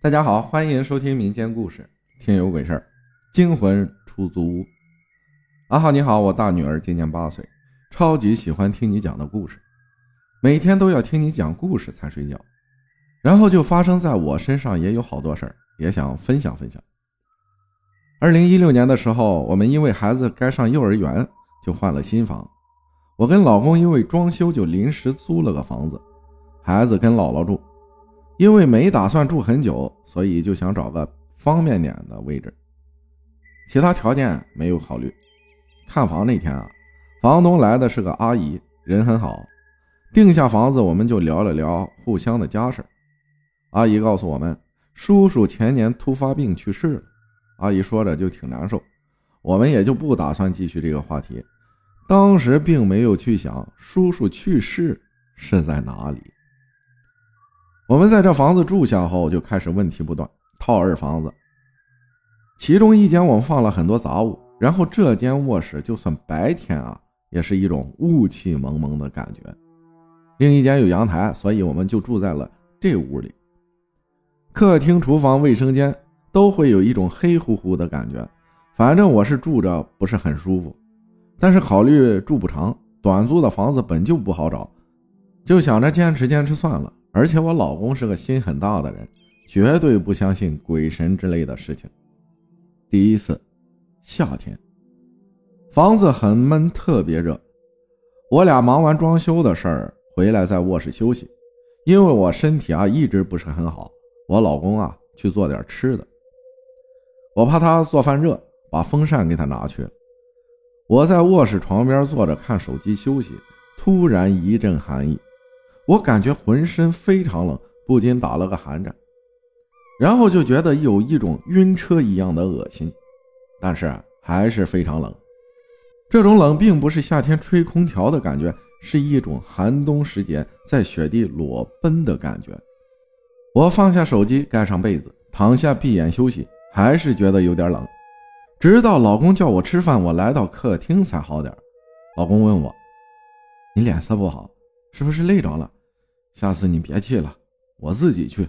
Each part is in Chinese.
大家好，欢迎收听民间故事《听有鬼事儿》，惊魂出租屋。阿浩你好，我大女儿今年八岁，超级喜欢听你讲的故事，每天都要听你讲故事才睡觉。然后就发生在我身上也有好多事儿，也想分享分享。二零一六年的时候，我们因为孩子该上幼儿园，就换了新房。我跟老公因为装修，就临时租了个房子，孩子跟姥姥住。因为没打算住很久，所以就想找个方便点的位置，其他条件没有考虑。看房那天啊，房东来的是个阿姨，人很好。定下房子，我们就聊了聊互相的家事。阿姨告诉我们，叔叔前年突发病去世了。阿姨说着就挺难受，我们也就不打算继续这个话题。当时并没有去想叔叔去世是在哪里。我们在这房子住下后，就开始问题不断，套二房子。其中一间我们放了很多杂物，然后这间卧室就算白天啊，也是一种雾气蒙蒙的感觉。另一间有阳台，所以我们就住在了这屋里。客厅、厨房、卫生间都会有一种黑乎乎的感觉，反正我是住着不是很舒服。但是考虑住不长，短租的房子本就不好找，就想着坚持坚持算了。而且我老公是个心很大的人，绝对不相信鬼神之类的事情。第一次，夏天，房子很闷，特别热。我俩忙完装修的事儿回来，在卧室休息。因为我身体啊一直不是很好，我老公啊去做点吃的。我怕他做饭热，把风扇给他拿去了。我在卧室床边坐着看手机休息，突然一阵寒意。我感觉浑身非常冷，不禁打了个寒战，然后就觉得有一种晕车一样的恶心，但是还是非常冷。这种冷并不是夏天吹空调的感觉，是一种寒冬时节在雪地裸奔的感觉。我放下手机，盖上被子，躺下闭眼休息，还是觉得有点冷。直到老公叫我吃饭，我来到客厅才好点。老公问我：“你脸色不好，是不是累着了？”下次你别去了，我自己去。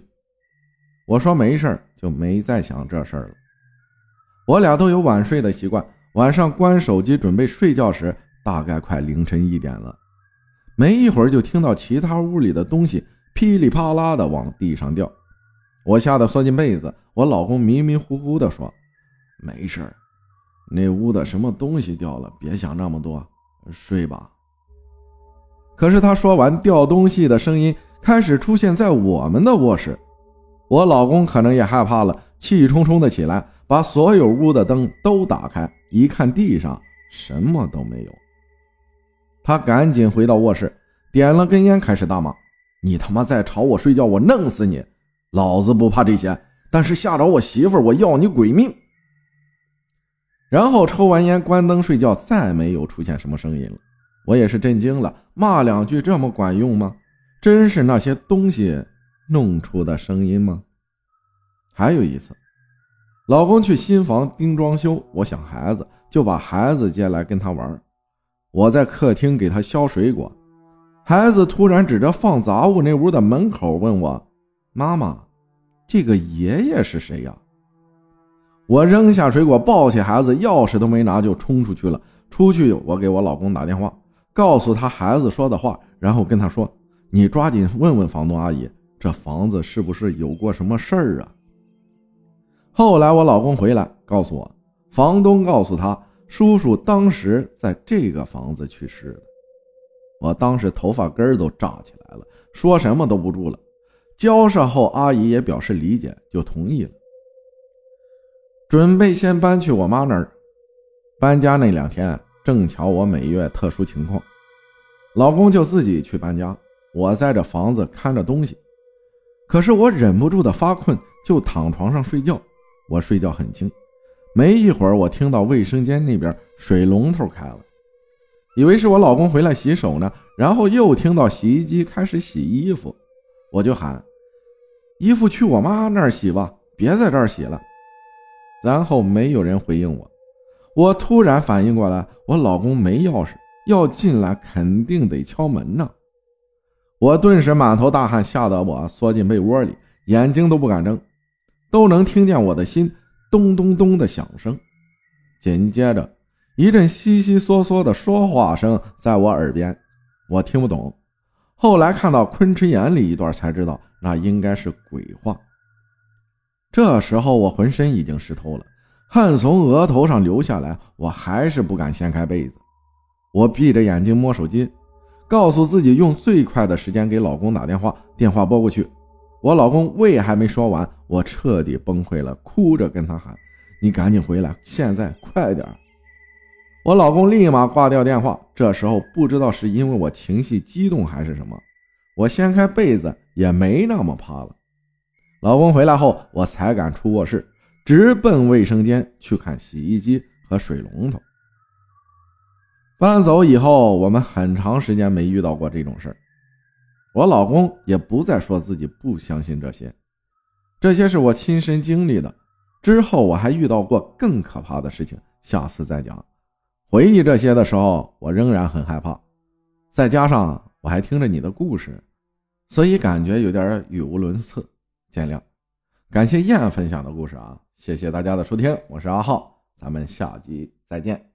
我说没事就没再想这事儿了。我俩都有晚睡的习惯，晚上关手机准备睡觉时，大概快凌晨一点了。没一会儿就听到其他屋里的东西噼里啪啦的往地上掉，我吓得缩进被子。我老公迷迷糊糊的说：“没事那屋的什么东西掉了，别想那么多，睡吧。”可是他说完，掉东西的声音开始出现在我们的卧室。我老公可能也害怕了，气冲冲的起来，把所有屋的灯都打开，一看地上什么都没有。他赶紧回到卧室，点了根烟，开始大骂：“你他妈再吵我睡觉，我弄死你！老子不怕这些，但是吓着我媳妇，我要你鬼命！”然后抽完烟，关灯睡觉，再没有出现什么声音了。我也是震惊了，骂两句这么管用吗？真是那些东西弄出的声音吗？还有一次，老公去新房盯装修，我想孩子，就把孩子接来跟他玩。我在客厅给他削水果，孩子突然指着放杂物那屋的门口问我：“妈妈，这个爷爷是谁呀？”我扔下水果，抱起孩子，钥匙都没拿就冲出去了。出去，我给我老公打电话。告诉他孩子说的话，然后跟他说：“你抓紧问问房东阿姨，这房子是不是有过什么事儿啊？”后来我老公回来告诉我，房东告诉他，叔叔当时在这个房子去世的。我当时头发根都炸起来了，说什么都不住了。交涉后，阿姨也表示理解，就同意了。准备先搬去我妈那儿。搬家那两天。正巧我每月特殊情况，老公就自己去搬家，我在这房子看着东西。可是我忍不住的发困，就躺床上睡觉。我睡觉很轻，没一会儿我听到卫生间那边水龙头开了，以为是我老公回来洗手呢。然后又听到洗衣机开始洗衣服，我就喊：“衣服去我妈那儿洗吧，别在这儿洗了。”然后没有人回应我。我突然反应过来，我老公没钥匙，要进来肯定得敲门呢。我顿时满头大汗，吓得我缩进被窝里，眼睛都不敢睁。都能听见我的心咚咚咚的响声。紧接着，一阵悉悉嗦嗦的说话声在我耳边，我听不懂。后来看到昆池岩里一段，才知道那应该是鬼话。这时候我浑身已经湿透了，汗从额头上流下来，我还是不敢掀开被子。我闭着眼睛摸手机，告诉自己用最快的时间给老公打电话。电话拨过去，我老公胃还没说完，我彻底崩溃了，哭着跟他喊：“你赶紧回来，现在快点！”我老公立马挂掉电话。这时候不知道是因为我情绪激动还是什么，我掀开被子也没那么怕了。老公回来后，我才敢出卧室，直奔卫生间去看洗衣机和水龙头。搬走以后，我们很长时间没遇到过这种事儿。我老公也不再说自己不相信这些，这些是我亲身经历的。之后我还遇到过更可怕的事情，下次再讲。回忆这些的时候，我仍然很害怕，再加上我还听着你的故事，所以感觉有点语无伦次。见谅，感谢燕分享的故事啊！谢谢大家的收听，我是阿浩，咱们下集再见。